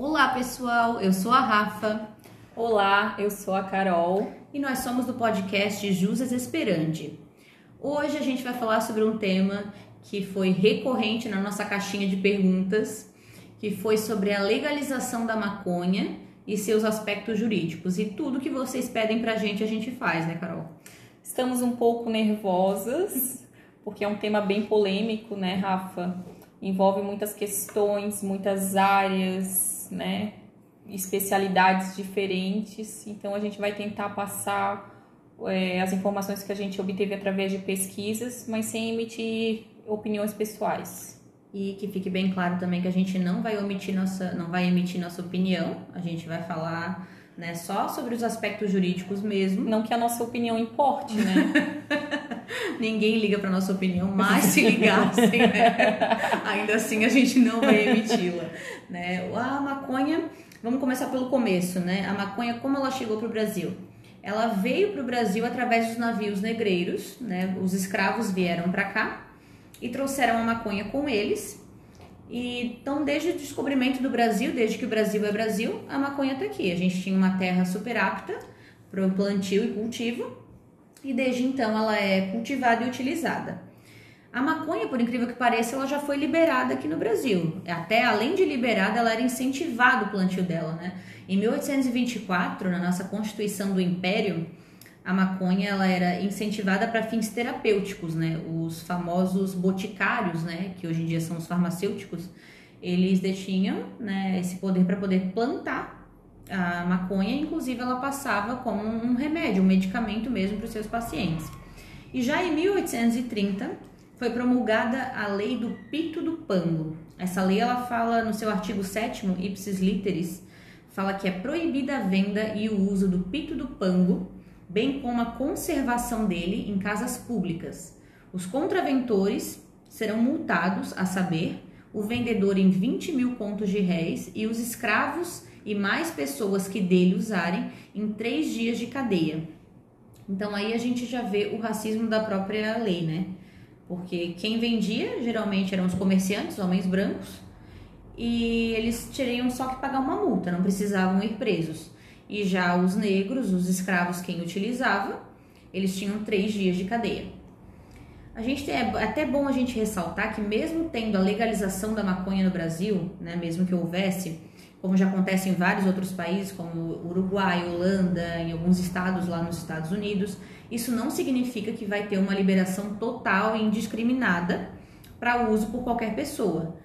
Olá pessoal, eu sou a Rafa. Olá, eu sou a Carol. E nós somos do podcast Jusas Esperandi. Hoje a gente vai falar sobre um tema que foi recorrente na nossa caixinha de perguntas, que foi sobre a legalização da maconha e seus aspectos jurídicos. E tudo que vocês pedem pra gente, a gente faz, né, Carol? Estamos um pouco nervosas, porque é um tema bem polêmico, né, Rafa? Envolve muitas questões, muitas áreas, né? Especialidades diferentes. Então a gente vai tentar passar é, as informações que a gente obteve através de pesquisas, mas sem emitir opiniões pessoais. E que fique bem claro também que a gente não vai omitir nossa, não vai emitir nossa opinião, a gente vai falar né, só sobre os aspectos jurídicos mesmo. Não que a nossa opinião importe, né? Ninguém liga para nossa opinião, mas se ligassem, né? ainda assim a gente não vai emiti-la. Né? A maconha, vamos começar pelo começo, né? A maconha, como ela chegou para o Brasil? Ela veio para o Brasil através dos navios negreiros, né? Os escravos vieram para cá e trouxeram a maconha com eles. E então, desde o descobrimento do Brasil, desde que o Brasil é Brasil, a maconha está aqui. A gente tinha uma terra super apta para o plantio e cultivo, e desde então ela é cultivada e utilizada. A maconha, por incrível que pareça, ela já foi liberada aqui no Brasil. Até além de liberada, ela era incentivado o plantio dela, né? Em 1824, na nossa Constituição do Império, a maconha ela era incentivada para fins terapêuticos, né? Os famosos boticários, né, que hoje em dia são os farmacêuticos, eles detinham, né, esse poder para poder plantar a maconha, inclusive ela passava como um remédio, um medicamento mesmo para os seus pacientes. E já em 1830 foi promulgada a lei do pito do pango. Essa lei ela fala no seu artigo 7 ipsis literis, fala que é proibida a venda e o uso do pito do pango bem como a conservação dele em casas públicas. Os contraventores serão multados, a saber, o vendedor em 20 mil contos de réis e os escravos e mais pessoas que dele usarem em três dias de cadeia. Então aí a gente já vê o racismo da própria lei, né? Porque quem vendia geralmente eram os comerciantes, homens brancos, e eles teriam só que pagar uma multa, não precisavam ir presos. E já os negros, os escravos, quem utilizava, eles tinham três dias de cadeia. A gente é até bom a gente ressaltar que mesmo tendo a legalização da maconha no Brasil, né, mesmo que houvesse, como já acontece em vários outros países, como Uruguai, Holanda, em alguns estados lá nos Estados Unidos, isso não significa que vai ter uma liberação total e indiscriminada para uso por qualquer pessoa.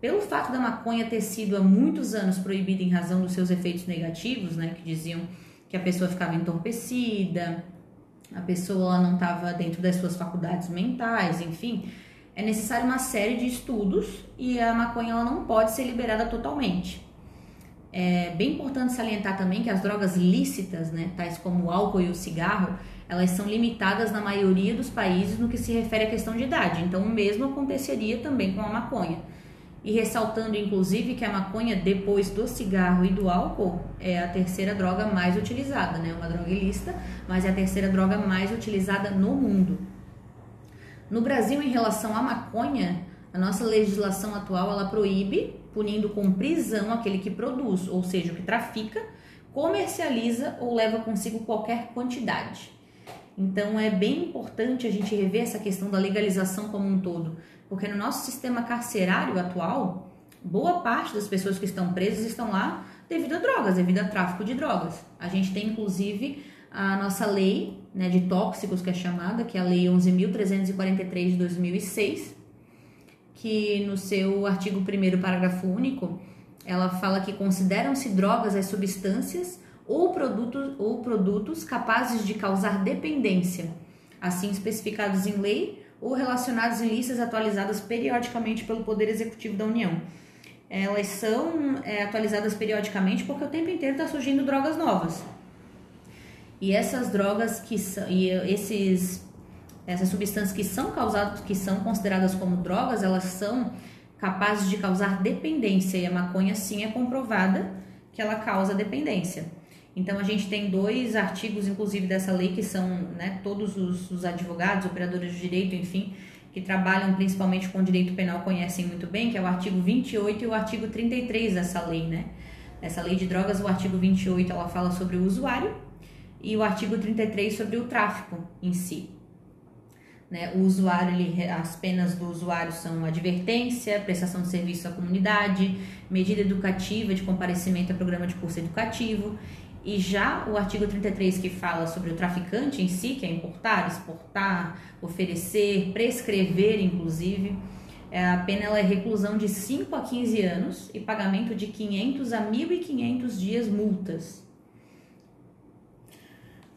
Pelo fato da maconha ter sido há muitos anos proibida em razão dos seus efeitos negativos, né, que diziam que a pessoa ficava entorpecida, a pessoa não estava dentro das suas faculdades mentais, enfim, é necessário uma série de estudos e a maconha ela não pode ser liberada totalmente. É bem importante salientar também que as drogas lícitas, né, tais como o álcool e o cigarro, elas são limitadas na maioria dos países no que se refere à questão de idade. Então, o mesmo aconteceria também com a maconha e ressaltando inclusive que a maconha, depois do cigarro e do álcool, é a terceira droga mais utilizada, né? Uma droga ilícita, mas é a terceira droga mais utilizada no mundo. No Brasil, em relação à maconha, a nossa legislação atual ela proíbe, punindo com prisão aquele que produz, ou seja, o que trafica, comercializa ou leva consigo qualquer quantidade. Então é bem importante a gente rever essa questão da legalização como um todo, porque no nosso sistema carcerário atual, boa parte das pessoas que estão presas estão lá devido a drogas, devido a tráfico de drogas. A gente tem inclusive a nossa lei né, de tóxicos, que é chamada, que é a Lei 11.343 de 2006, que no seu artigo 1, parágrafo único, ela fala que consideram-se drogas as substâncias ou produtos, ou produtos capazes de causar dependência, assim especificados em lei ou relacionados em listas atualizadas periodicamente pelo Poder Executivo da União. Elas são é, atualizadas periodicamente porque o tempo inteiro está surgindo drogas novas. E essas drogas que são, e esses essas substâncias que são causadas, que são consideradas como drogas, elas são capazes de causar dependência e a maconha sim é comprovada que ela causa dependência. Então a gente tem dois artigos, inclusive, dessa lei que são né, todos os, os advogados, operadores de direito, enfim, que trabalham principalmente com direito penal conhecem muito bem, que é o artigo 28 e o artigo 33 dessa lei, né? Nessa lei de drogas, o artigo 28 ela fala sobre o usuário e o artigo 33 sobre o tráfico em si. Né? O usuário, ele, as penas do usuário são advertência, prestação de serviço à comunidade, medida educativa de comparecimento a programa de curso educativo. E já o artigo 33, que fala sobre o traficante em si, que é importar, exportar, oferecer, prescrever, inclusive, é, a pena ela é reclusão de 5 a 15 anos e pagamento de 500 a 1.500 dias multas.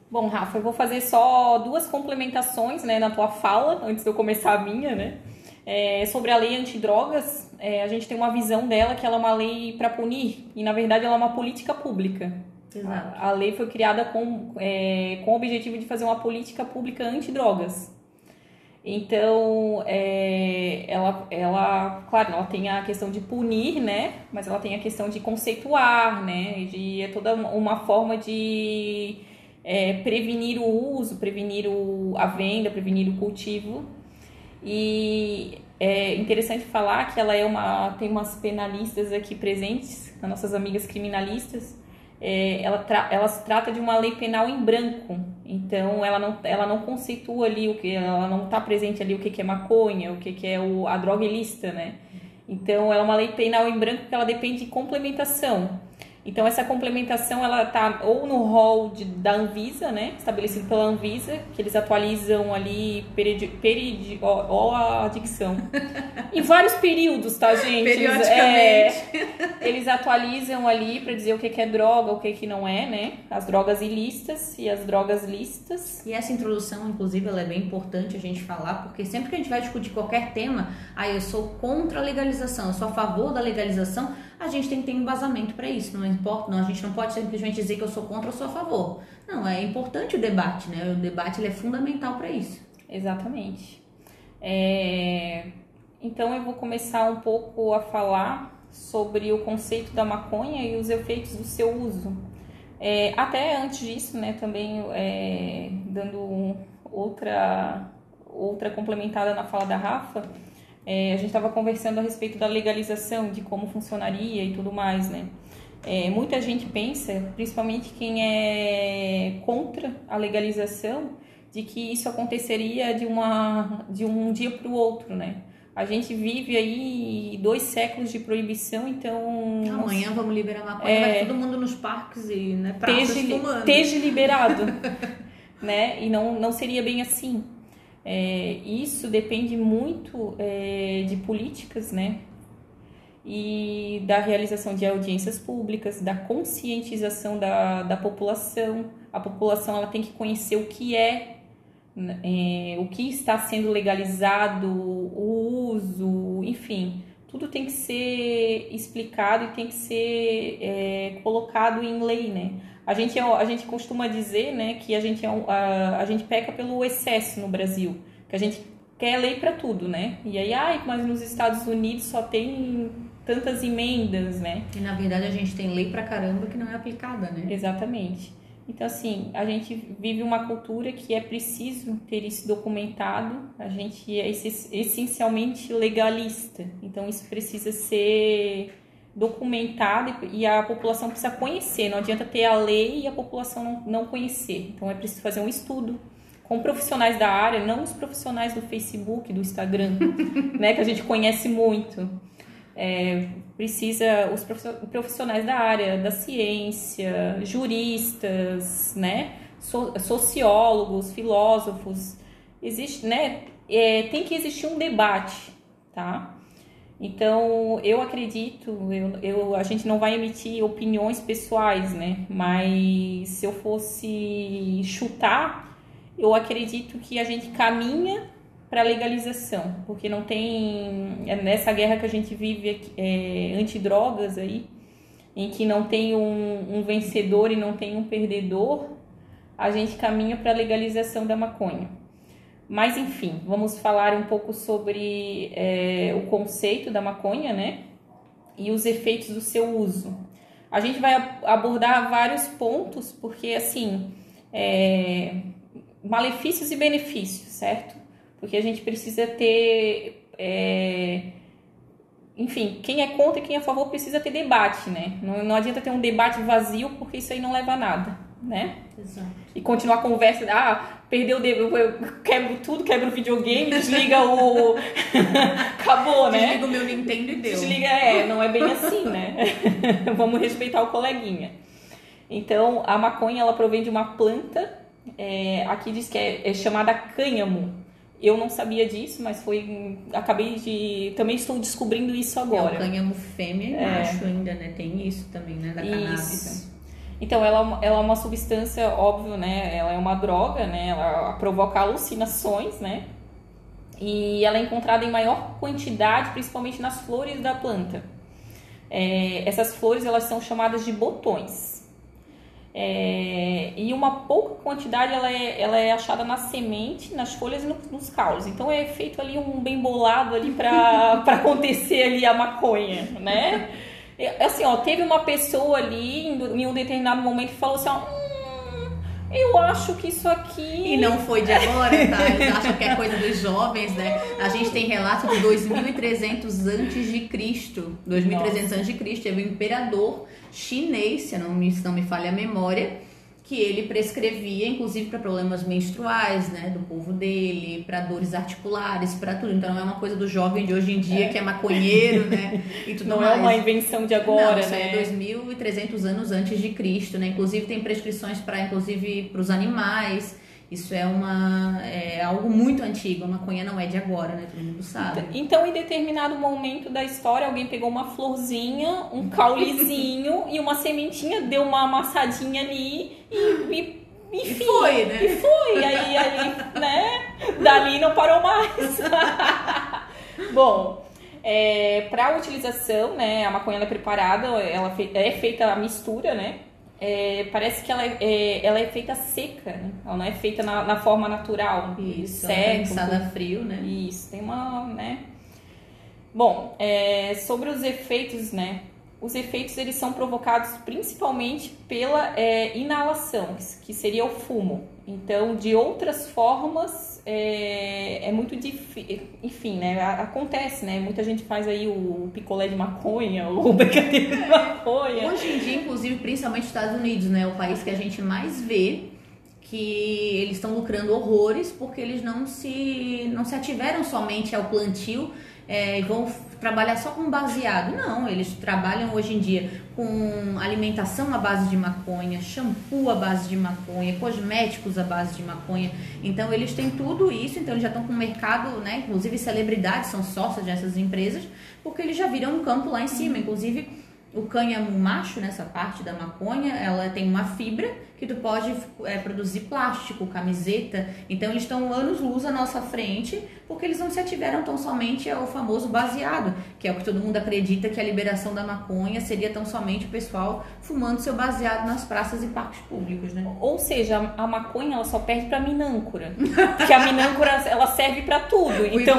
Bom, Rafa, eu vou fazer só duas complementações né, na tua fala, antes de eu começar a minha, né? É, sobre a lei antidrogas, é, a gente tem uma visão dela que ela é uma lei para punir, e na verdade ela é uma política pública. Exato. A, a lei foi criada com, é, com o objetivo de fazer uma política pública antidrogas. Então, é, ela, ela, claro, ela tem a questão de punir, né? Mas ela tem a questão de conceituar, né? De, é toda uma forma de é, prevenir o uso, prevenir o, a venda, prevenir o cultivo. E é interessante falar que ela é uma tem umas penalistas aqui presentes, as nossas amigas criminalistas. É, ela, ela se trata de uma lei penal em branco, então ela não, ela não conceitua ali o que ela não está presente ali o que, que é maconha, o que, que é o, a droga ilícita, né? Então ela é uma lei penal em branco que ela depende de complementação. Então essa complementação ela está ou no rol de, da Anvisa, né, estabelecido pela Anvisa, que eles atualizam ali peridi, peridi, ó, ó a dicção. em vários períodos, tá, gente? Periodicamente. É, eles atualizam ali para dizer o que, que é droga, o que, que não é, né? As drogas ilícitas e as drogas lícitas. E essa introdução, inclusive, ela é bem importante a gente falar, porque sempre que a gente vai discutir qualquer tema, aí ah, eu sou contra a legalização, eu sou a favor da legalização, a gente tem que ter embasamento para isso. Não importa, não, a gente não pode simplesmente dizer que eu sou contra ou sou a favor. Não, é importante o debate, né? O debate ele é fundamental para isso. Exatamente. É... Então eu vou começar um pouco a falar sobre o conceito da maconha e os efeitos do seu uso. É, até antes disso, né, também é, dando outra, outra complementada na fala da Rafa, é, a gente estava conversando a respeito da legalização, de como funcionaria e tudo mais, né? É, muita gente pensa, principalmente quem é contra a legalização, de que isso aconteceria de, uma, de um dia para o outro, né? A gente vive aí dois séculos de proibição, então. Amanhã vamos liberar maconha, é, vai todo mundo nos parques e né, praças esteja, fumando. Liberado, né? E não, não seria bem assim. É, isso depende muito é, de políticas, né? E da realização de audiências públicas, da conscientização da, da população. A população ela tem que conhecer o que é, né, é, o que está sendo legalizado, o uso, enfim. Tudo tem que ser explicado e tem que ser é, colocado em lei, né? A gente, é, a gente costuma dizer né, que a gente, é, a, a gente peca pelo excesso no Brasil, que a gente quer lei para tudo, né? E aí, ai, mas nos Estados Unidos só tem tantas emendas, né? E na verdade a gente tem lei pra caramba que não é aplicada, né? Exatamente. Então, assim, a gente vive uma cultura que é preciso ter isso documentado, a gente é essencialmente legalista, então isso precisa ser documentado e a população precisa conhecer. Não adianta ter a lei e a população não, conhecer. Então é preciso fazer um estudo com profissionais da área, não os profissionais do Facebook, do Instagram, né, que a gente conhece muito. É, precisa os profissionais da área da ciência, juristas, né, so, sociólogos, filósofos. Existe, né, é, tem que existir um debate, tá? Então, eu acredito, eu, eu, a gente não vai emitir opiniões pessoais, né? Mas se eu fosse chutar, eu acredito que a gente caminha para a legalização, porque não tem é nessa guerra que a gente vive é, antidrogas aí, em que não tem um, um vencedor e não tem um perdedor, a gente caminha para a legalização da maconha. Mas enfim, vamos falar um pouco sobre é, o conceito da maconha, né? E os efeitos do seu uso. A gente vai abordar vários pontos, porque assim, é, malefícios e benefícios, certo? Porque a gente precisa ter é, enfim, quem é contra e quem é a favor precisa ter debate, né? Não, não adianta ter um debate vazio porque isso aí não leva a nada, né? Exato. E continuar a conversa, ah, perdeu o dedo, eu quebro tudo, quebro o videogame, desliga o. Acabou, né? Desliga o meu Nintendo e deu. Desliga, é, não é bem assim, né? Vamos respeitar o coleguinha. Então, a maconha, ela provém de uma planta, é, aqui diz que é, é chamada cânhamo. Eu não sabia disso, mas foi. Acabei de. Também estou descobrindo isso agora. É o cânhamo fêmea É. macho ainda, né? Tem isso também, né? Da cannabis. Isso. Então, ela, é ela é uma substância, óbvio, né? Ela é uma droga, né? Ela provoca alucinações, né? E ela é encontrada em maior quantidade, principalmente nas flores da planta. É, essas flores, elas são chamadas de botões. É, e uma pouca quantidade ela é, ela é achada na semente, nas folhas e no- nos caules. Então é feito ali um bem bolado ali para acontecer ali a maconha, né? Assim, ó, teve uma pessoa ali em, em um determinado momento que falou assim, ó, "Hum, eu acho que isso aqui E não foi de agora, tá? Eles acham que é coisa dos jovens, né? A gente tem relato de 2300 antes de Cristo. 2300 antes de Cristo, teve um imperador chinês, se não me, se não me falha a memória, que ele prescrevia, inclusive para problemas menstruais, né, do povo dele, para dores articulares, para tudo. Então não é uma coisa do jovem de hoje em dia que é maconheiro, né, e tudo não mais. é uma invenção de agora, não, isso né? é 2.300 anos antes de Cristo, né? Inclusive tem prescrições para, inclusive, para os animais. Isso é uma é algo muito antigo. A maconha não é de agora, né? Todo mundo sabe. Então, em determinado momento da história, alguém pegou uma florzinha, um caulezinho e uma sementinha, deu uma amassadinha ali e, e enfim, E foi, né? E foi, aí, aí, né? Dali não parou mais. Bom, é, para utilização, né? A maconha é preparada, ela fe- é feita a mistura, né? É, parece que ela é, é- ela é feita seca, né? Ela não é feita na, na forma natural. Isso, seca, é prensada a frio, né? isso, tem uma, né? Bom, é, sobre os efeitos, né? Os efeitos eles são provocados principalmente pela é, inalação, que seria o fumo. Então, de outras formas, é, é muito difícil. Enfim, né? Acontece, né? Muita gente faz aí o picolé de maconha, o brigadeiro de maconha. Hoje em dia, inclusive, principalmente nos Estados Unidos, né? O país que a gente mais vê que eles estão lucrando horrores porque eles não se não se ativeram somente ao plantio é, vão trabalhar só com baseado. Não, eles trabalham hoje em dia com alimentação à base de maconha, shampoo à base de maconha, cosméticos à base de maconha. Então eles têm tudo isso, então eles já estão com o mercado, né? Inclusive celebridades são sócias dessas empresas, porque eles já viram um campo lá em cima. Inclusive o cânhamo macho, nessa parte da maconha, ela tem uma fibra que tu pode é, produzir plástico, camiseta. Então eles estão anos luz à nossa frente, porque eles não se ativeram tão somente ao famoso baseado, que é o que todo mundo acredita que a liberação da maconha seria tão somente o pessoal fumando seu baseado nas praças e parques públicos, né? Ou seja, a maconha ela só perde pra minâncora. Porque a minâncora ela serve pra tudo. O Então,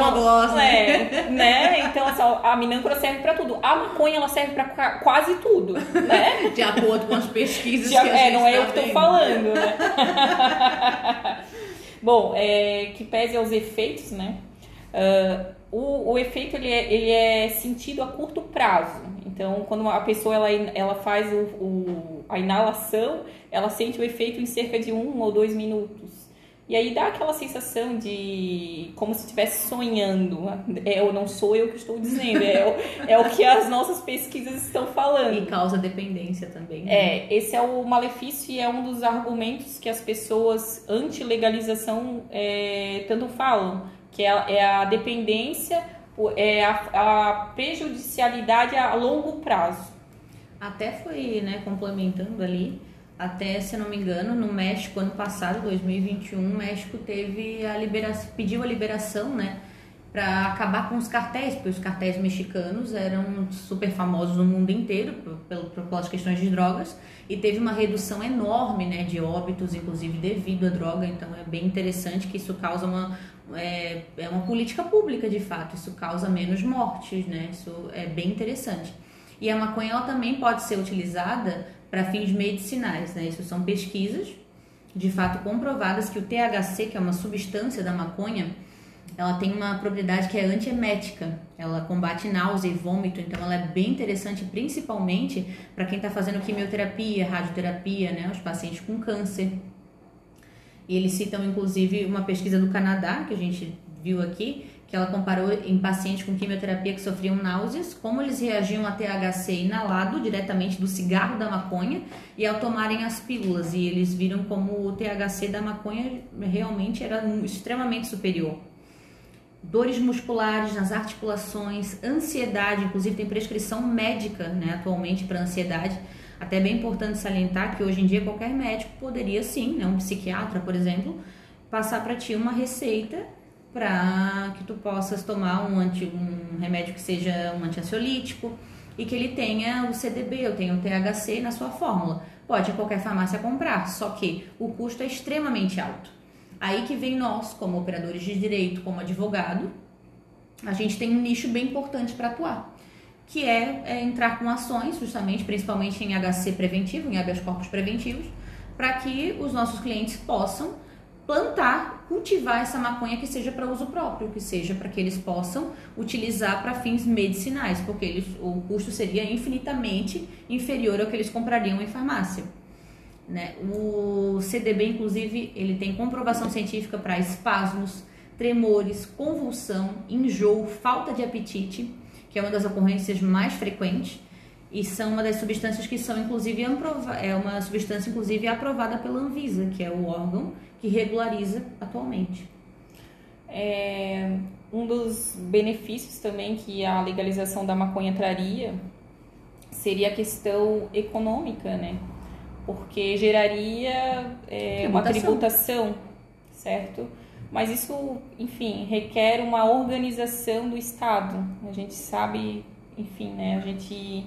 né? é, né? Então assim, a minâncora serve pra tudo. A maconha ela serve pra qua- quase tudo, né? De acordo com as pesquisas Já- que a é, não é tá eu que vendo. falando, né? Bom, é, que pese aos efeitos, né? Ah, o, o efeito ele é, ele é sentido a curto prazo. Então, quando a pessoa ela, ela faz o, o- a inalação, ela sente o efeito em cerca de um ou dois minutos. E aí dá aquela sensação de como se estivesse sonhando. É, eu não sou eu que estou dizendo, é, o- é o que as nossas pesquisas estão falando. E causa dependência também. né? É, esse é o malefício e é um dos argumentos que as pessoas anti-legalização é, tanto falam, que é a, é a dependência, é a, a prejudicialidade a longo prazo. Até foi, né, complementando ali, até, se não me engano, no México, ano passado, 2021, o México teve a liberação, pediu a liberação, né, para acabar com os cartéis, porque os cartéis mexicanos eram super famosos no mundo inteiro por- por- pelas questões de drogas e teve uma redução enorme, né, de óbitos, inclusive devido à droga. Então é bem interessante que isso causa uma é, é uma política pública de fato. Isso causa menos mortes, né? Isso é bem interessante. E a maconha também pode ser utilizada para fins medicinais, né? Isso são pesquisas de fato comprovadas que o THC, que é uma substância da maconha, ela tem uma propriedade que é antiemética. Ela combate náusea e vômito, então ela é bem interessante, principalmente para quem está fazendo quimioterapia, radioterapia, né? Os pacientes com câncer. E eles citam, inclusive, uma pesquisa do Canadá, que a gente viu aqui, que ela comparou em pacientes com quimioterapia que sofriam náuseas, como eles reagiam a THC inalado diretamente do cigarro da maconha e ao tomarem as pílulas. E eles viram como o THC da maconha realmente era extremamente superior. Dores musculares nas articulações, ansiedade, inclusive tem prescrição médica né, atualmente para ansiedade. Até é bem importante salientar que hoje em dia qualquer médico poderia sim, né, um psiquiatra, por exemplo, passar para ti uma receita para que tu possas tomar um, anti, um remédio que seja um antiansiolítico e que ele tenha o CDB ou tenha o THC na sua fórmula. Pode qualquer farmácia comprar, só que o custo é extremamente alto. Aí que vem nós, como operadores de direito, como advogado, a gente tem um nicho bem importante para atuar, que é, é, entrar com ações, justamente, principalmente em HC preventivo, em habeas corpus preventivos, para que os nossos clientes possam plantar, cultivar essa maconha que seja para uso próprio, que seja para que eles possam utilizar para fins medicinais, porque eles, o custo seria infinitamente inferior ao que eles comprariam em farmácia. Né? O CDB, inclusive, ele tem comprovação científica para espasmos, tremores, convulsão, enjoo, falta de apetite, que é uma das ocorrências mais frequentes, e são uma das substâncias que são inclusive é uma substância inclusive aprovada pela Anvisa, que é o órgão que regulariza atualmente. É, um dos benefícios também que a legalização da maconha traria seria a questão econômica, né? Porque geraria é, uma tributação, certo? Mas isso, enfim, requer uma organização do Estado. A gente sabe, enfim, né? A gente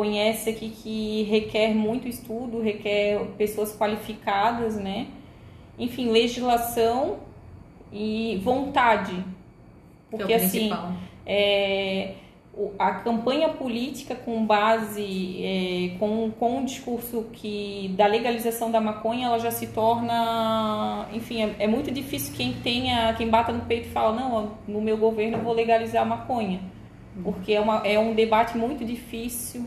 conhece aqui que requer muito estudo, requer pessoas qualificadas, né? enfim, legislação e vontade. Porque, é assim, é, a campanha política com base, é, com, com um discurso que da legalização da maconha, ela já se torna, enfim, é, é, muito difícil quem tenha, quem bata no peito e fala, não, no meu governo eu vou legalizar a maconha. Porque é, uma, é um debate muito difícil,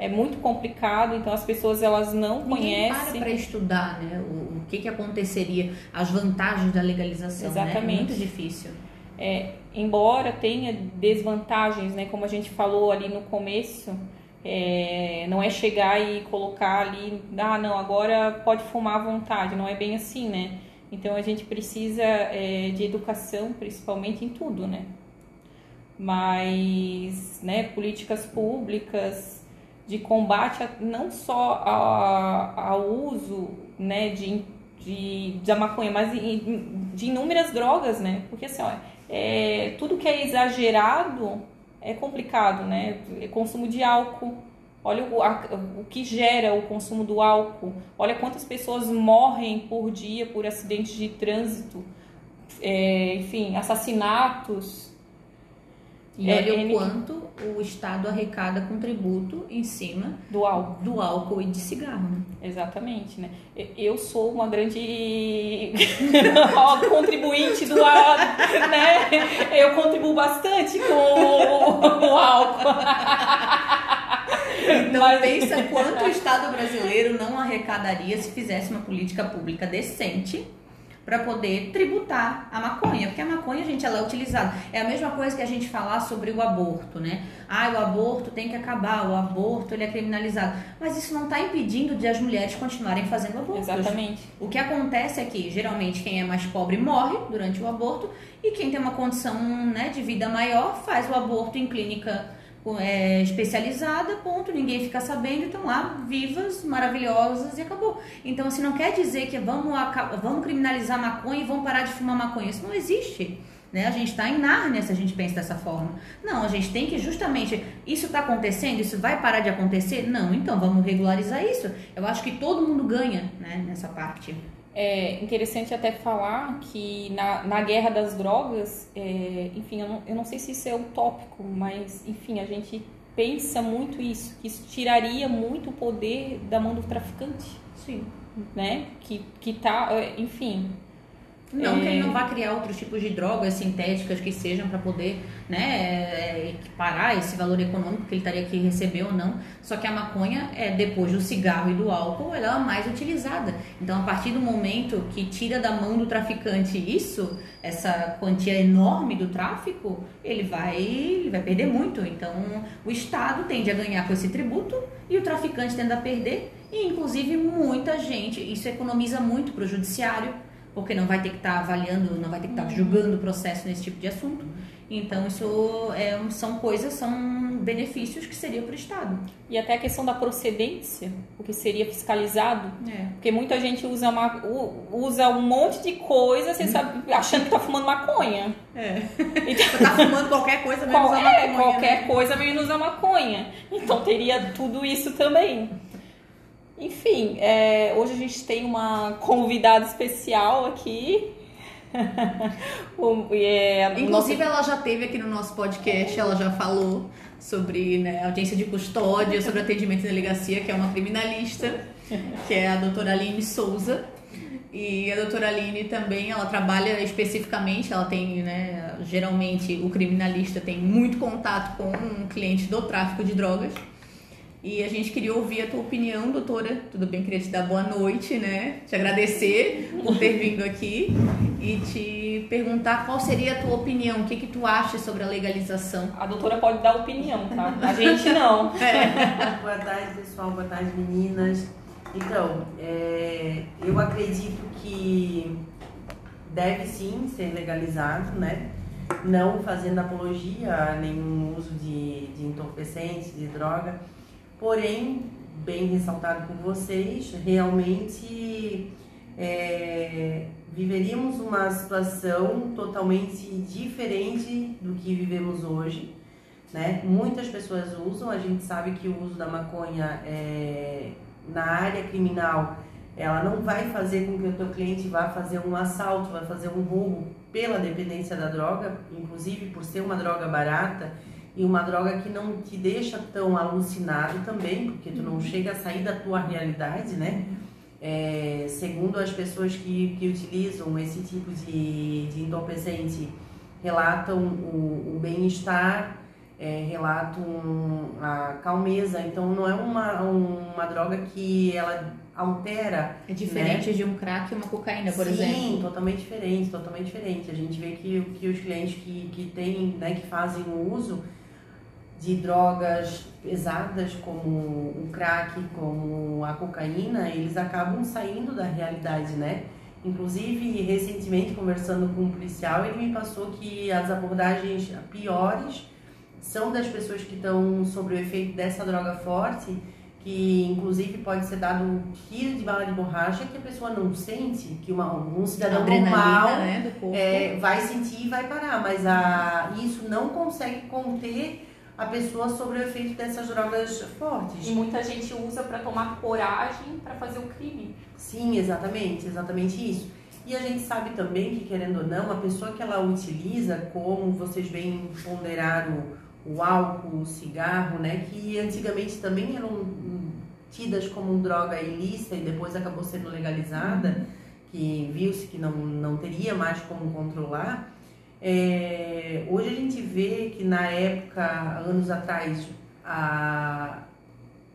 é muito complicado, então as pessoas elas não Ninguém conhecem. para estudar, né? O, o, que, que aconteceria, as vantagens da legalização. Né? É Exatamente. Né? muito difícil. É, embora tenha desvantagens, né? Como a gente falou ali no começo, é, não é chegar e colocar ali, ah, não, agora pode fumar à vontade, não é bem assim, né? Então a gente precisa é, de educação, principalmente em tudo, né? Mas, né, políticas públicas, de combate a, não só ao uso né, de, de, da maconha, mas de, de inúmeras drogas, né? Porque assim, ó, é, tudo que é exagerado é complicado, né? É consumo de álcool, olha o, a, o que gera o consumo do álcool, olha quantas pessoas morrem por dia por acidentes de trânsito, é, enfim, assassinatos, e olha é, o quanto o Estado arrecada com tributo em cima do álcool, do álcool e de cigarro. Né? Exatamente, né? Eu sou uma grande contribuinte do álcool, né? Eu contribuo bastante com o álcool. Então Mas... pensa quanto o Estado brasileiro não arrecadaria se fizesse uma política pública decente para poder tributar a maconha, porque a maconha, gente, ela é utilizada. É a mesma coisa que a gente falar sobre o aborto, né? Ah, o aborto tem que acabar, o aborto ele é criminalizado. Mas isso não está impedindo de as mulheres continuarem fazendo aborto. Exatamente. O que acontece é que, geralmente, quem é mais pobre morre durante o aborto e quem tem uma condição né, de vida maior faz o aborto em clínica é, especializada, ponto, ninguém fica sabendo, estão lá vivas, maravilhosas e acabou. Então, assim, não quer dizer que vamos, vamos criminalizar maconha e vamos parar de fumar maconha. Isso não existe. Né? A gente está em Nárnia se a gente pensa dessa forma. Não, a gente tem que justamente. Isso está acontecendo? Isso vai parar de acontecer? Não, então vamos regularizar isso. Eu acho que todo mundo ganha né, nessa parte. É interessante até falar que na, na guerra das drogas, é, enfim, eu não, eu não sei se isso é utópico, mas enfim, a gente pensa muito isso, que isso tiraria muito o poder da mão do traficante. Sim. Né? Que, que tá, é, enfim. Não É. que ele não vá criar outros tipos de drogas sintéticas que sejam para poder né, é, equiparar esse valor econômico que ele estaria que receber ou não. Só que a maconha, é depois do cigarro e do álcool, ela é a mais utilizada. Então, a partir do momento que tira da mão do traficante isso, essa quantia enorme do tráfico, ele vai, ele vai perder muito. Então, o Estado tende a ganhar com esse tributo e o traficante tende a perder. E, inclusive, muita gente, isso economiza muito para o judiciário, porque não vai ter que estar avaliando, não vai ter que estar julgando o processo nesse tipo de assunto. Então, isso é, são coisas, são benefícios que seriam para o Estado. E até a questão da procedência, o que seria fiscalizado. É. Porque muita gente usa, uma, usa um monte de coisa sem saber, achando que tá fumando maconha. É. Então, tá fumando qualquer coisa menos qual- a é, maconha, qualquer né? coisa menos a maconha. Então teria tudo isso também. Enfim, é, hoje a gente tem uma convidada especial aqui. O- é, Inclusive, ela já teve aqui no nosso podcast, ela já falou sobre né, audiência de custódia, sobre atendimento em delegacia, que é uma criminalista, que é a doutora Aline Souza. E a doutora Aline também, ela trabalha especificamente, ela tem, né, geralmente o criminalista tem muito contato com um cliente do tráfico de drogas. E a gente queria ouvir a tua opinião, doutora. Tudo bem? Queria te dar boa noite, né? Te agradecer por ter vindo aqui e te perguntar qual seria a tua opinião, o que que tu acha sobre a legalização. a doutora pode dar opinião, tá? A gente não. Boa tarde, pessoal. Boa tarde, meninas. Então, é, eu acredito que deve sim ser legalizado, né? Não fazendo apologia a nenhum uso de, de entorpecente, de droga. Porém, bem ressaltado por vocês, realmente é, viveríamos uma situação totalmente diferente do que vivemos hoje né? Muitas pessoas usam, a gente sabe que o uso da maconha é, na área criminal, ela não vai fazer com que o teu cliente vá fazer um assalto, vai fazer um roubo pela dependência da droga, inclusive por ser uma droga barata e uma droga que não te deixa tão alucinado também, porque tu não chega a sair da tua realidade, né? É, segundo as pessoas que, que utilizam esse tipo de, de entorpecente, relatam o, o bem-estar, é, relatam a calmeza. Então, não é uma, uma droga que ela altera É diferente de um crack e uma cocaína, por Sim, exemplo. totalmente diferente, totalmente diferente. A gente vê que, que os clientes que, que têm, né, que fazem o uso de drogas pesadas como o crack, como a cocaína, eles acabam saindo da realidade, né? Inclusive, recentemente, conversando com um policial, ele me passou que as abordagens piores são das pessoas que estão sob o efeito dessa droga forte, que inclusive pode ser dado um tiro de bala de borracha que a pessoa não sente, que uma, um cidadão normal né, é, vai sentir e vai parar, mas a, isso não consegue conter a pessoa sobre o efeito dessas drogas E fortes. muita gente usa para tomar coragem para fazer o crime. Sim, exatamente, exatamente isso. E a gente sabe também que, querendo ou não, a pessoa que ela utiliza, como vocês bem ponderaram, o álcool, o cigarro, né, que antigamente também eram tidas como droga ilícita e depois acabou sendo legalizada, que viu-se que não, não teria mais como controlar. É, hoje a gente vê que na época, anos atrás, a,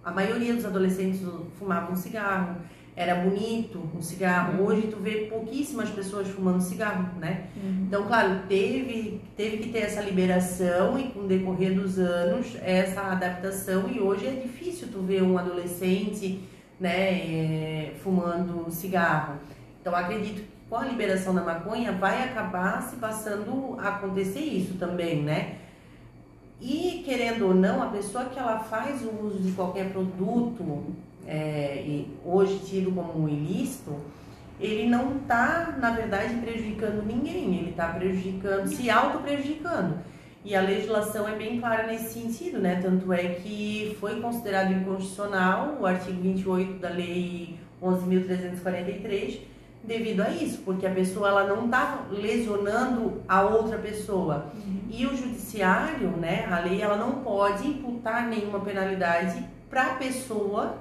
a maioria dos adolescentes fumavam cigarro, era bonito um cigarro. Hoje tu vê pouquíssimas pessoas fumando cigarro, né? Então, claro, teve, teve que ter essa liberação e com o decorrer dos anos essa adaptação e hoje é difícil tu ver um adolescente, né, é, fumando cigarro. Então, acredito com a liberação da maconha vai acabar se passando a acontecer isso também, né? E querendo ou não, a pessoa que ela faz o uso de qualquer produto, é, hoje tido como ilícito, ele não está, na verdade, prejudicando ninguém, ele está prejudicando, se auto-prejudicando. E a legislação é bem clara nesse sentido, né? Tanto é que foi considerado inconstitucional o artigo 28 da Lei 11.343 devido a isso, porque a pessoa ela não está lesionando a outra pessoa. E o judiciário, né, a lei, ela não pode imputar nenhuma penalidade para a pessoa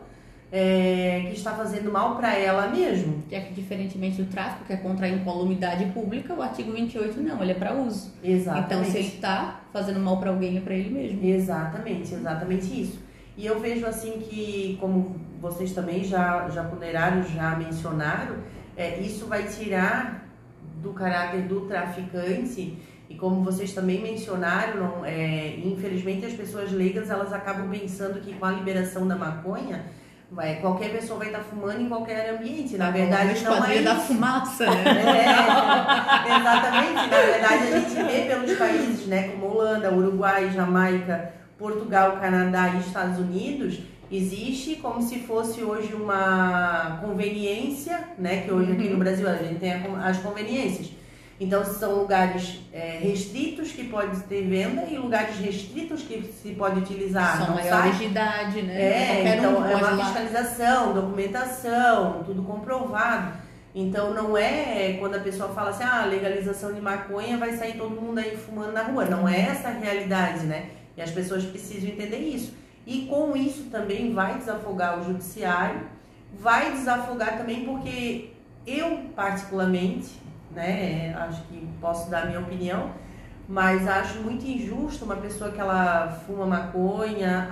é, que está fazendo mal para ela mesmo. Que é que, diferentemente do tráfico, que é contra a incolumidade pública, o artigo 28 não, ele é para uso. Exatamente. Então, se ele está fazendo mal para alguém, é para ele mesmo. Exatamente, exatamente isso. E eu vejo assim que, como vocês também já, já ponderaram, já mencionaram, é, isso vai tirar do caráter do traficante e como vocês também mencionaram, é, infelizmente as pessoas leigas elas acabam pensando que com a liberação da maconha Vai, qualquer pessoa vai estar fumando em qualquer ambiente. Na verdade, não é da fumaça, né? É, exatamente. Na verdade, a gente vê pelos países, né, como Holanda, Uruguai, Jamaica, Portugal, Canadá e Estados Unidos, existe como se fosse hoje uma conveniência, né? Que hoje aqui no uhum. Brasil a gente tem as conveniências então, são lugares é, restritos que pode ter venda e lugares restritos que se pode utilizar. São maiores de idade, né? É, então um é uma lá. fiscalização, documentação, tudo comprovado. Então, não é quando a pessoa fala assim, ah, legalização de maconha, vai sair todo mundo aí fumando na rua. Não é essa a realidade, né? E as pessoas precisam entender isso. E com isso também vai desafogar o judiciário, vai desafogar também porque eu, particularmente, né? Acho que posso dar a minha opinião, mas acho muito injusto uma pessoa que ela fuma maconha,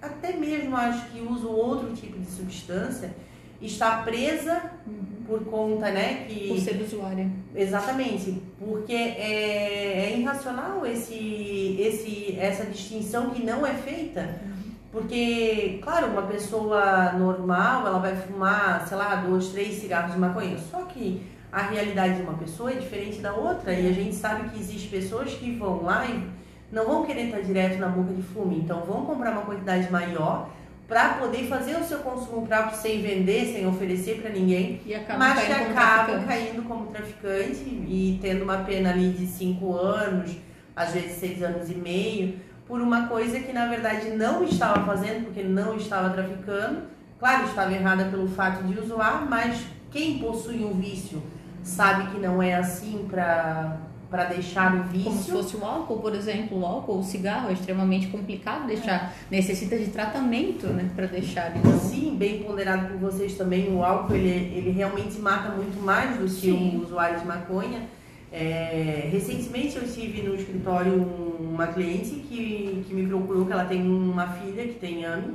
até mesmo acho que usa outro tipo de substância, está presa uhum. por conta, né, que por ser usuária. Exatamente, porque é, é irracional esse, esse, essa distinção que não é feita. Uhum. Porque, claro, uma pessoa normal, ela vai fumar, sei lá, dois, três cigarros de maconha. Só que a realidade de uma pessoa é diferente da outra e a gente sabe que existe pessoas que vão lá e não vão querer estar direto na boca de fume, então vão comprar uma quantidade maior para poder fazer o seu consumo próprio sem vender, sem oferecer para ninguém, mas que acabam caindo como traficante e tendo uma pena ali de 5 anos, às vezes 6 anos e meio, por uma coisa que na verdade não estava fazendo, porque não estava traficando. Claro, estava errada pelo fato de usar, mas quem possui um vício sabe que não é assim para para deixar o vício. Como se fosse o álcool, por exemplo, o álcool, o cigarro é extremamente complicado deixar, é. necessita de tratamento, né, para deixar. Então... Sim, bem ponderado por vocês também, o álcool ele, ele realmente mata muito mais do que Sim. o usuário de maconha. É, recentemente eu estive no escritório uma cliente que, que me procurou que ela tem uma filha que tem AMI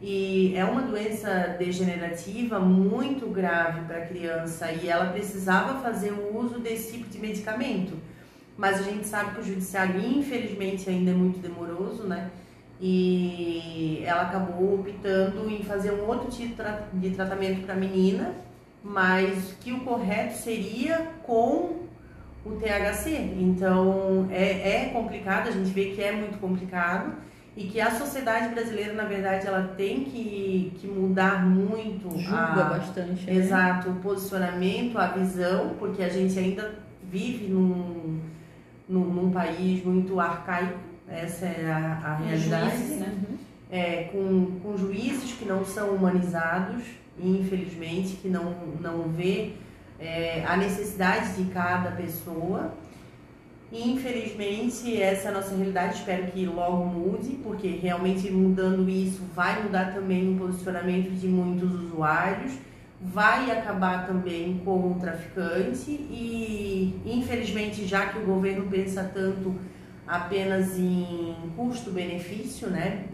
e é uma doença degenerativa muito grave para a criança e ela precisava fazer o uso desse tipo de medicamento. Mas a gente sabe que o judiciário, infelizmente, ainda é muito demoroso, né? E ela acabou optando em fazer um outro tipo de tratamento para a menina, mas que o correto seria com o THC. Então é, é complicado, a gente vê que é muito complicado e que a sociedade brasileira, na verdade, ela tem que, que mudar muito. Julga a, bastante. Né? Exato, o posicionamento, a visão, porque a gente ainda vive num, num, num país muito arcaico, essa é a, a realidade. Juízes, né? é, com, com juízes que não são humanizados, infelizmente, que não, não vê é, a necessidade de cada pessoa. E infelizmente essa é a nossa realidade, espero que logo mude, porque realmente mudando isso vai mudar também o posicionamento de muitos usuários, vai acabar também com o traficante. E infelizmente já que o governo pensa tanto apenas em custo-benefício, né,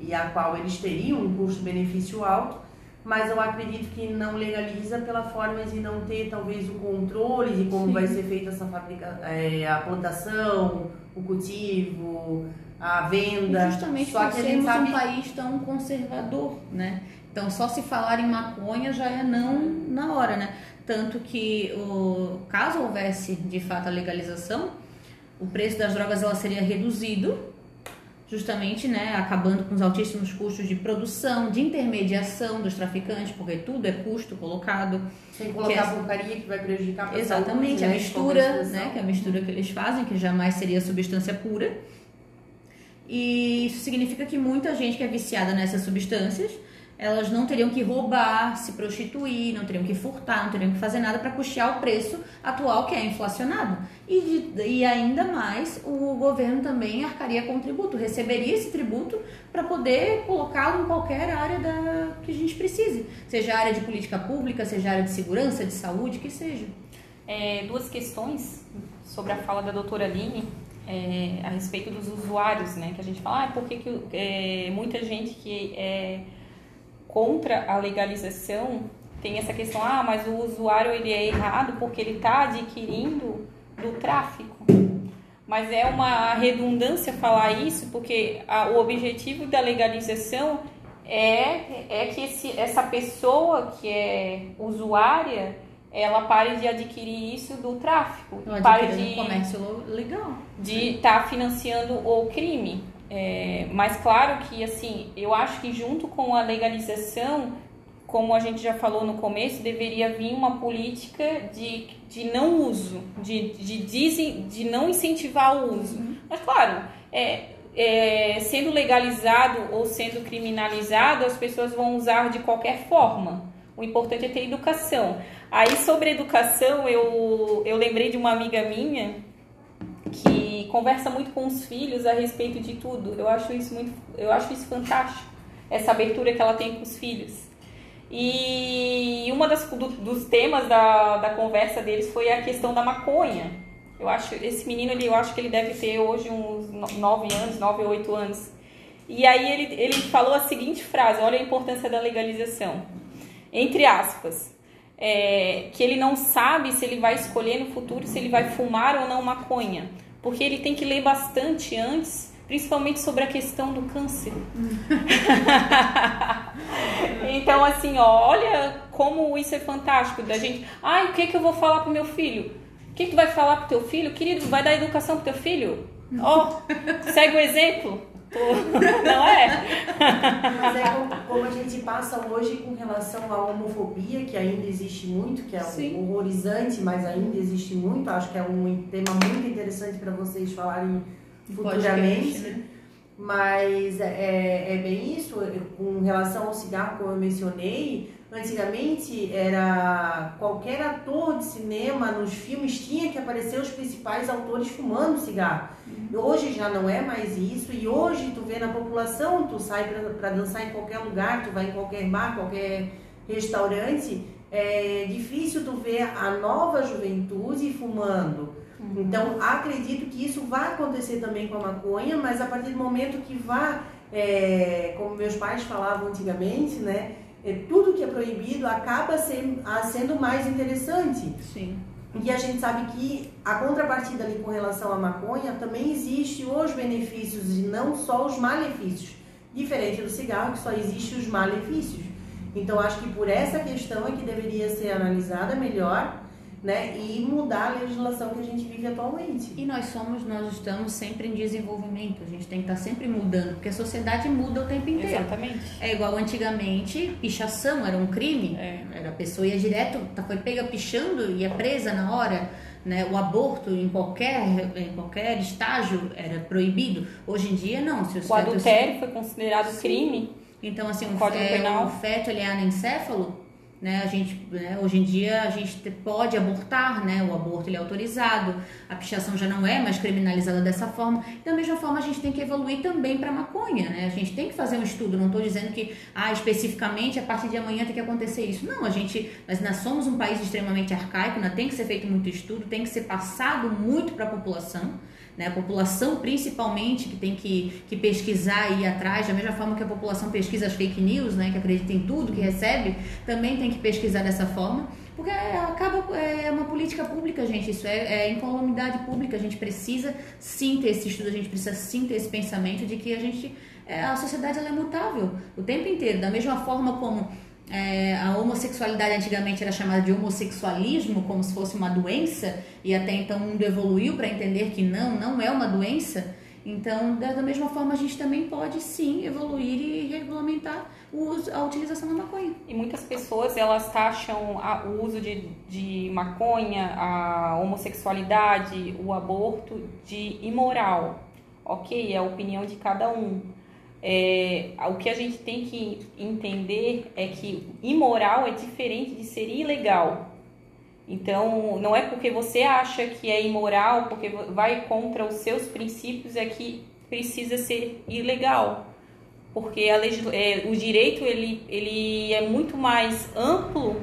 e a qual eles teriam um custo-benefício alto, mas eu acredito que não legaliza pela forma de não ter talvez o controle de como Sim. vai ser feita essa fabrica, é, a plantação, o cultivo, a venda. E justamente só que sermos sabe... um país tão conservador, né? Então só se falar em maconha já é não na hora, né? Tanto que o caso houvesse de fato a legalização, o preço das drogas ela seria reduzido justamente né, acabando com os altíssimos custos de produção, de intermediação dos traficantes, porque tudo é custo colocado. Sem colocar que é, a porcaria que vai prejudicar a Exatamente, saúde, a né, mistura, né, que é a mistura que eles fazem, que jamais seria substância pura. E isso significa que muita gente que é viciada nessas substâncias elas não teriam que roubar, se prostituir, não teriam que furtar, não teriam que fazer nada para custear o preço atual que é inflacionado. E, de, e ainda mais, o governo também arcaria com tributo, receberia esse tributo para poder colocá-lo em qualquer área da, que a gente precise, seja área de política pública, seja área de segurança, de saúde, que seja. É, duas questões sobre a fala da doutora Aline é, a respeito dos usuários, né? Que a gente fala, ah, por que, que é, muita gente que é contra a legalização tem essa questão, ah, mas o usuário ele é errado porque ele está adquirindo do tráfico. Mas é uma redundância falar isso, porque a, o objetivo da legalização é, é que esse, essa pessoa que é usuária ela pare de adquirir isso do tráfico. Pare de comércio legal. De estar tá financiando o crime. É, mas claro que assim, eu acho que junto com a legalização, como a gente já falou no começo, deveria vir uma política de, de não uso, de, de, de, de não incentivar o uso. Uhum. Mas claro, é, é, sendo legalizado ou sendo criminalizado, as pessoas vão usar de qualquer forma. O importante é ter educação. Aí sobre educação, eu, eu lembrei de uma amiga minha que conversa muito com os filhos a respeito de tudo. Eu acho isso muito, eu acho isso fantástico. Essa abertura que ela tem com os filhos. E uma das do, dos temas da, da conversa deles foi a questão da maconha. Eu acho esse menino ele, eu acho que ele deve ter hoje uns 9 anos, 9 ou 8 anos. E aí ele, ele falou a seguinte frase, olha a importância da legalização. Entre aspas, é, que ele não sabe se ele vai escolher no futuro se ele vai fumar ou não maconha, porque ele tem que ler bastante antes, principalmente sobre a questão do câncer. então, assim, ó, olha como isso é fantástico da gente. Ai, o que que eu vou falar pro meu filho? O que que tu vai falar pro teu filho? Querido, vai dar educação pro teu filho? Ó, oh, segue o exemplo. Não é? Mas é como, como, a gente passa hoje com relação à homofobia, que ainda existe muito, que é um horrorizante, mas ainda existe muito. Acho que é um tema muito interessante para vocês falarem futuramente. Né? Mas é, é, é bem isso, com relação ao cigarro, como eu mencionei, Antigamente era qualquer ator de cinema nos filmes tinha que aparecer os principais autores fumando cigarro. Uhum. Hoje já não é mais isso e hoje tu vê na população, tu sai para dançar em qualquer lugar, tu vai em qualquer bar, qualquer restaurante, é difícil tu ver a nova juventude fumando. Uhum. Então acredito que isso vai acontecer também com a maconha, mas a partir do momento que vá, é, como meus pais falavam antigamente, né? É, tudo que é proibido acaba sendo, sendo mais interessante. Sim. E a gente sabe que a contrapartida ali com relação à maconha também existe os benefícios e não só os malefícios. Diferente do cigarro, que só existe os malefícios. Então acho que por essa questão é que deveria ser analisada melhor né, e mudar a legislação que a gente vive atualmente. E nós somos, nós estamos sempre em desenvolvimento, a gente tem que estar sempre mudando, porque a sociedade muda o tempo inteiro. Exatamente. É igual antigamente, pichação era um crime, é. era a pessoa ia direto, tá, foi pega pichando e ia presa na hora. Né, o aborto em qualquer, em qualquer estágio era proibido. Hoje em dia, não. Se o adultério foi considerado Sim. crime. Então, assim, um, é, um feto ele é anencéfalo, né? A gente, né? Hoje em dia a gente pode abortar, né? O aborto ele é autorizado, a pichação já não é mais criminalizada dessa forma. Da mesma forma a gente tem que evoluir também para maconha, né? A gente tem que fazer um estudo. Não estou dizendo que ah, especificamente a partir de amanhã tem que acontecer isso. Não, a gente, mas nós somos um país extremamente arcaico, né? tem que ser feito muito estudo, tem que ser passado muito para a população né? A população, principalmente, que tem que, que pesquisar e ir atrás, da mesma forma que a população pesquisa as fake news, né? que acredita em tudo que recebe, também tem que pesquisar dessa forma, porque é, acaba é uma política pública, gente. Isso é, é incolumidade pública. A gente precisa sim ter esse estudo, a gente precisa sim ter esse pensamento de que a gente. É, a sociedade ela é mutável o tempo inteiro. Da mesma forma como é, a homossexualidade antigamente era chamada de homossexualismo, como se fosse uma doença, e até então o mundo evoluiu para entender que não, não é uma doença. Então, da mesma forma, a gente também pode sim evoluir e regulamentar a utilização da maconha. E muitas pessoas elas taxam a, o uso de, de maconha, a homossexualidade, o aborto de imoral. Ok, é a opinião de cada um é, o que a gente tem que entender é que imoral é diferente de ser ilegal. Então, não é porque você acha que é imoral, porque vai contra os seus princípios, é que precisa ser ilegal. porque a é, o direito ele, ele é muito mais amplo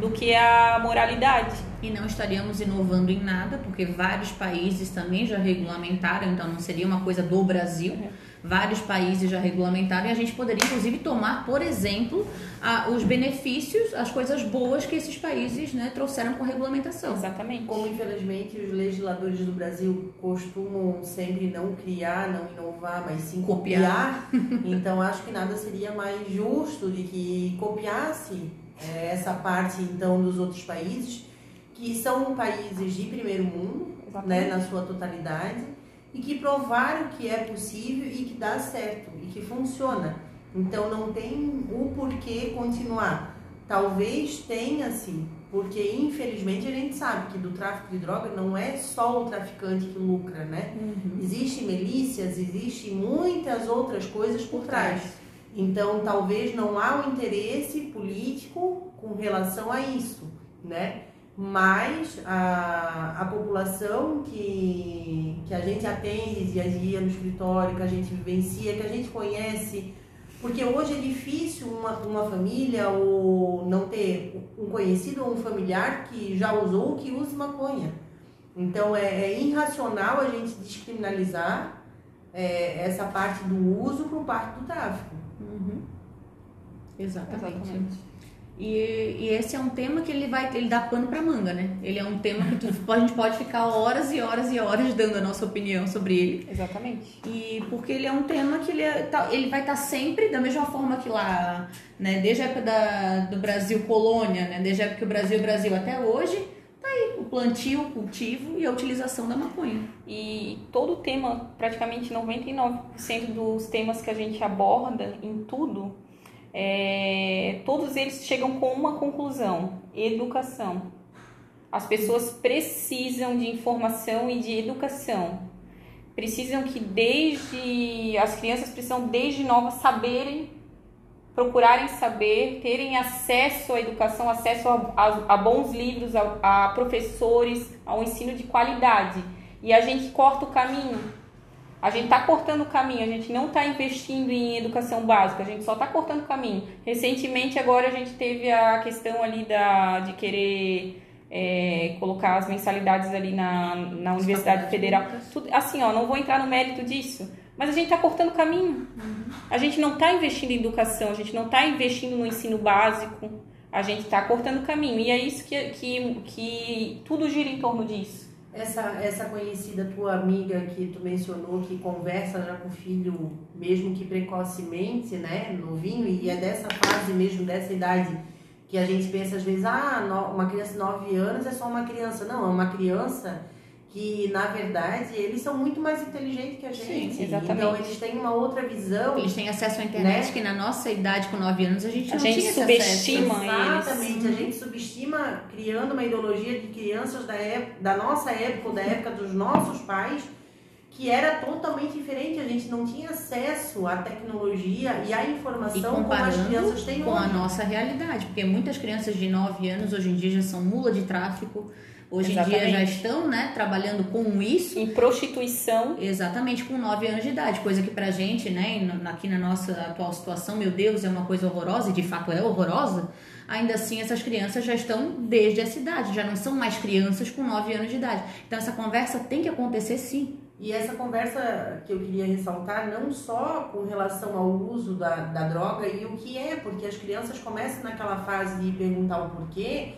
do que a moralidade. E não estaríamos inovando em nada, porque vários países também já regulamentaram, então não seria uma coisa do Brasil. Vários países já regulamentaram e a gente poderia, inclusive, tomar, por exemplo, a- os benefícios, as coisas boas que esses países né, trouxeram com a regulamentação. Exatamente. Como infelizmente os legisladores do Brasil costumam sempre não criar, não inovar, mas sim copiar, então acho que nada seria mais justo de que copiasse eh, essa parte então dos outros países, que são países de primeiro mundo, né, na sua totalidade, e que provaram que é possível e que dá certo e que funciona. Então não tem o porquê continuar. Talvez tenha sim, porque infelizmente a gente sabe que do tráfico de droga não é só o traficante que lucra, né? Existem milícias, existem muitas outras coisas por trás. Então talvez não há um interesse político com relação a isso, né? Mas a, a população que, que a gente atende dia a dia no escritório, que a gente vivencia, que a gente conhece, porque hoje é difícil uma, uma família ou não ter um conhecido ou um familiar que já usou ou que use maconha. Então é, é irracional a gente descriminalizar é, essa parte do uso por parte do tráfico. Uhum. Exatamente. Exatamente. E, e esse é um tema que ele vai ele dá pano pra manga, né? Ele é um tema que tu- a gente pode ficar horas e horas e horas dando a nossa opinião sobre ele. Exatamente. E porque ele é um tema que ele, é- tá- ele vai estar sempre da mesma forma que lá, né? Desde a época da, do Brasil colônia, né? Desde a época que o Brasil é Brasil até hoje, tá aí o plantio, o cultivo e a utilização da maconha. E todo o tema, praticamente 99% dos temas que a gente aborda em tudo, é, todos eles chegam com uma conclusão: educação. As pessoas precisam de informação e de educação. Precisam que desde as crianças precisam desde novas saberem, procurarem saber, terem acesso à educação, acesso a, a- a bons livros, a, a professores, ao ensino de qualidade. E a gente corta o caminho. A gente está cortando o caminho, a gente não está investindo em educação básica, a gente só está cortando o caminho. Recentemente, agora, a gente teve a questão ali da, de querer é, colocar as mensalidades ali na, na Universidade Federal. Tudo, assim, ó, não vou entrar no mérito disso, mas a gente está cortando o caminho. A gente não está investindo em educação, a gente não está investindo no ensino básico, a gente está cortando o caminho. E é isso que, que, que tudo gira em torno disso. Essa, essa conhecida tua amiga que tu mencionou, que conversa já com o filho, mesmo que precocemente, né, novinho, e é dessa fase mesmo, dessa idade, que a gente pensa às vezes, ah, uma criança de 9 anos é só uma criança. Não, é uma criança que, na verdade, eles são muito mais inteligentes que a gente. Sim, exatamente. Então, eles têm uma outra visão. Eles têm acesso à internet Né? que na nossa idade, com 9 anos, a gente A não gente tinha esse subestima acesso. eles. Exatamente, a gente subestima criando uma ideologia de crianças da, ép- da nossa época ou da época dos nossos pais que era totalmente diferente, a gente não tinha acesso à tecnologia e à E informação como as comparando crianças têm com a hoje. nossa realidade, porque muitas crianças de 9 anos hoje em dia já são mula de tráfico, hoje em dia Exatamente. já estão né, trabalhando com isso. Em prostituição, Exatamente, com 9 anos de idade, coisa que pra gente, né, aqui na nossa atual situação, meu Deus, é uma coisa horrorosa, e de fato é horrorosa, ainda assim essas crianças já estão desde essa idade, já não são mais crianças com 9 anos de idade. Então essa conversa tem que acontecer sim. E essa conversa que eu queria ressaltar, não só com relação ao uso da, da droga e o que é, porque as crianças começam naquela fase de perguntar o porquê,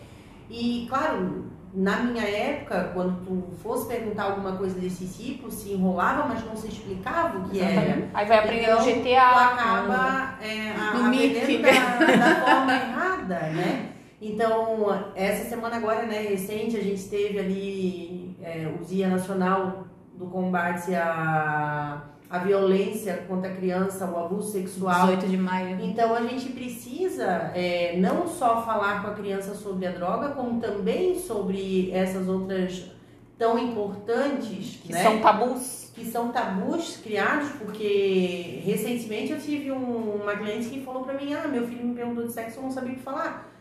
e claro, na minha época, quando tu fosse perguntar alguma coisa desse tipo, se enrolava, mas não se explicava o que era. aí vai aprender Então, no Tu GTA. acaba é, a, No aprendendo da, da forma errada, né? Então, essa semana agora, né, recente, a gente teve ali é, o Dia Nacional do Combate à, à Violência contra a Criança, o abuso sexual. 18 de maio. Então a gente precisa é, não só falar com a criança sobre a droga, como também sobre essas outras tão importantes, que né? são tabus. que são tabus criados, porque recentemente eu tive um- uma cliente que falou pra mim, ah, meu filho me perguntou de sexo, eu não sabia o que falar.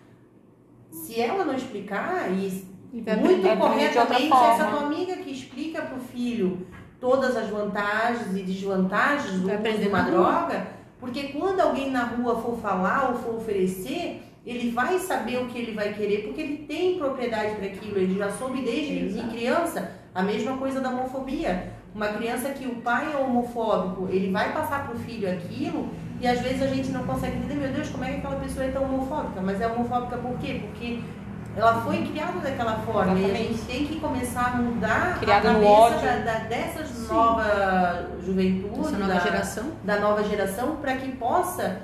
Se ela não explicar, e E muito corretamente, essa tua amiga que explica pro filho todas as vantagens e desvantagens do uso de uma droga, Porque quando alguém na rua for falar ou for oferecer, ele vai saber o que ele vai querer, porque ele tem propriedade para aquilo, ele já soube desde Exato. criança. A mesma coisa da homofobia. Uma criança que o pai é homofóbico, ele vai passar pro filho aquilo, e às vezes a gente não consegue entender, meu Deus, como é que aquela pessoa é tão homofóbica? Mas é homofóbica por quê? Porque ela foi criada daquela forma e a Exatamente. gente tem que começar a mudar Criada a cabeça da, da- dessas nova juventude, Essa nova da, geração. da nova geração, para que possa,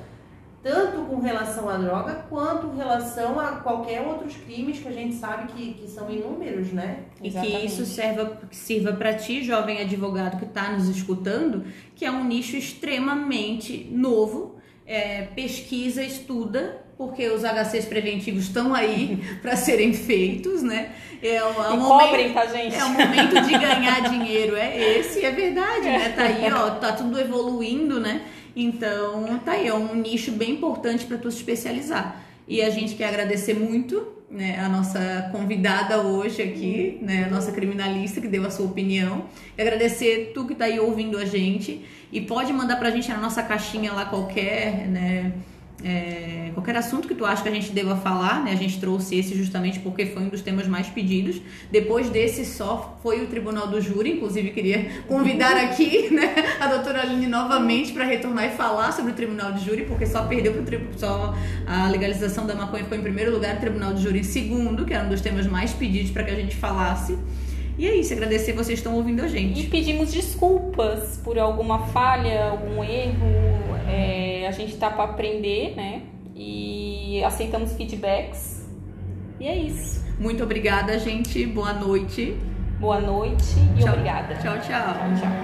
tanto com relação à droga, quanto com relação a qualquer outros crimes que a gente sabe que, que são inúmeros, né? E que Exatamente. isso serva, que sirva para ti, jovem advogado que está nos escutando, que é um nicho extremamente novo. É, pesquisa, estuda, porque os HCs preventivos estão aí para serem feitos, né? É, o- é um momento- cobrem, tá, gente? É o momento de ganhar dinheiro, é esse, é verdade, né? Tá aí, ó, tá tudo evoluindo, né? Então, tá aí, é um nicho bem importante para tu se especializar. E a gente quer agradecer muito, né, a nossa convidada hoje aqui, né, a nossa criminalista que deu a sua opinião. E agradecer tu que tá aí ouvindo a gente e pode mandar pra gente na nossa caixinha lá qualquer, né, é, qualquer assunto que tu acha que a gente deva falar, né? A gente trouxe esse justamente porque foi um dos temas mais pedidos. Depois desse só foi o Tribunal do Júri, inclusive queria convidar aqui, né, a doutora Aline novamente para retornar e falar sobre o Tribunal de Júri, porque só perdeu pro tri- só a legalização da maconha ficou em primeiro lugar, o Tribunal de Júri em segundo, que era um dos temas mais pedidos para que a gente falasse. E é isso, agradecer vocês estão ouvindo a gente. E pedimos desculpas por alguma falha, algum erro. É, a gente tá para aprender, né? E aceitamos feedbacks. E é isso. Muito obrigada, gente. Boa noite. Boa noite e Tchau. obrigada. Tchau, tchau. Tchau, tchau.